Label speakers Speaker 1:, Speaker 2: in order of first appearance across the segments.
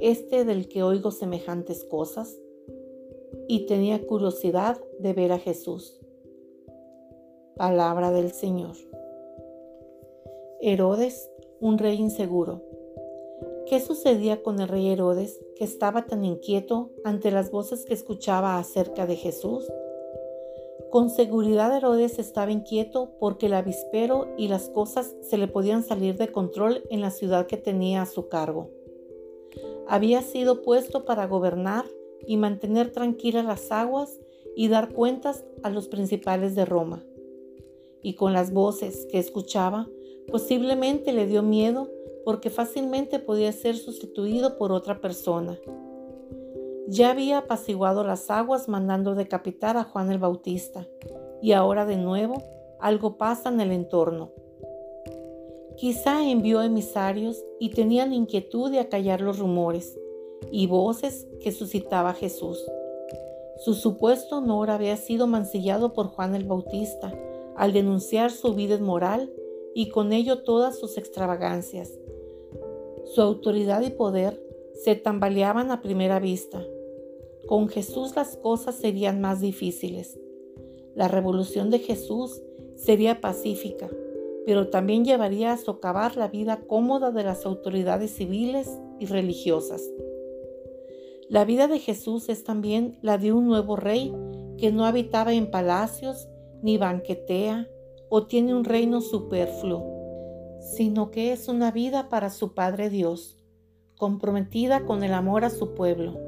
Speaker 1: este del que oigo semejantes cosas? Y tenía curiosidad de ver a Jesús. Palabra del Señor. Herodes, un rey inseguro. ¿Qué sucedía con el rey Herodes que estaba tan inquieto ante las voces que escuchaba acerca de Jesús? Con seguridad Herodes estaba inquieto porque el avispero y las cosas se le podían salir de control en la ciudad que tenía a su cargo había sido puesto para gobernar y mantener tranquilas las aguas y dar cuentas a los principales de Roma. Y con las voces que escuchaba, posiblemente le dio miedo porque fácilmente podía ser sustituido por otra persona. Ya había apaciguado las aguas mandando decapitar a Juan el Bautista, y ahora de nuevo algo pasa en el entorno. Quizá envió emisarios y tenían inquietud de acallar los rumores y voces que suscitaba Jesús. Su supuesto honor había sido mancillado por Juan el Bautista al denunciar su vida inmoral y con ello todas sus extravagancias. Su autoridad y poder se tambaleaban a primera vista. Con Jesús las cosas serían más difíciles. La revolución de Jesús sería pacífica pero también llevaría a socavar la vida cómoda de las autoridades civiles y religiosas. La vida de Jesús es también la de un nuevo rey que no habitaba en palacios, ni banquetea, o tiene un reino superfluo, sino que es una vida para su Padre Dios, comprometida con el amor a su pueblo.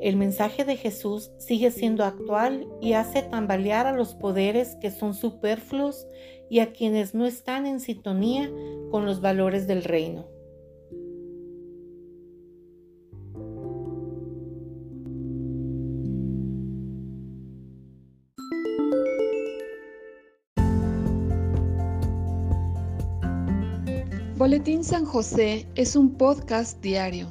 Speaker 1: El mensaje de Jesús sigue siendo actual y hace tambalear a los poderes que son superfluos y a quienes no están en sintonía con los valores del reino.
Speaker 2: Boletín San José es un podcast diario.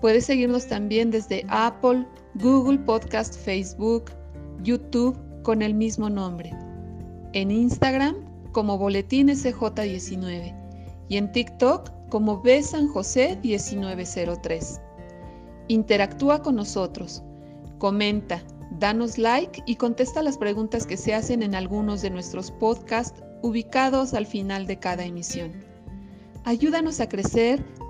Speaker 2: Puedes seguirnos también desde Apple, Google Podcast, Facebook, YouTube con el mismo nombre. En Instagram como Boletín SJ19 y en TikTok como B San José 1903. Interactúa con nosotros, comenta, danos like y contesta las preguntas que se hacen en algunos de nuestros podcasts ubicados al final de cada emisión. Ayúdanos a crecer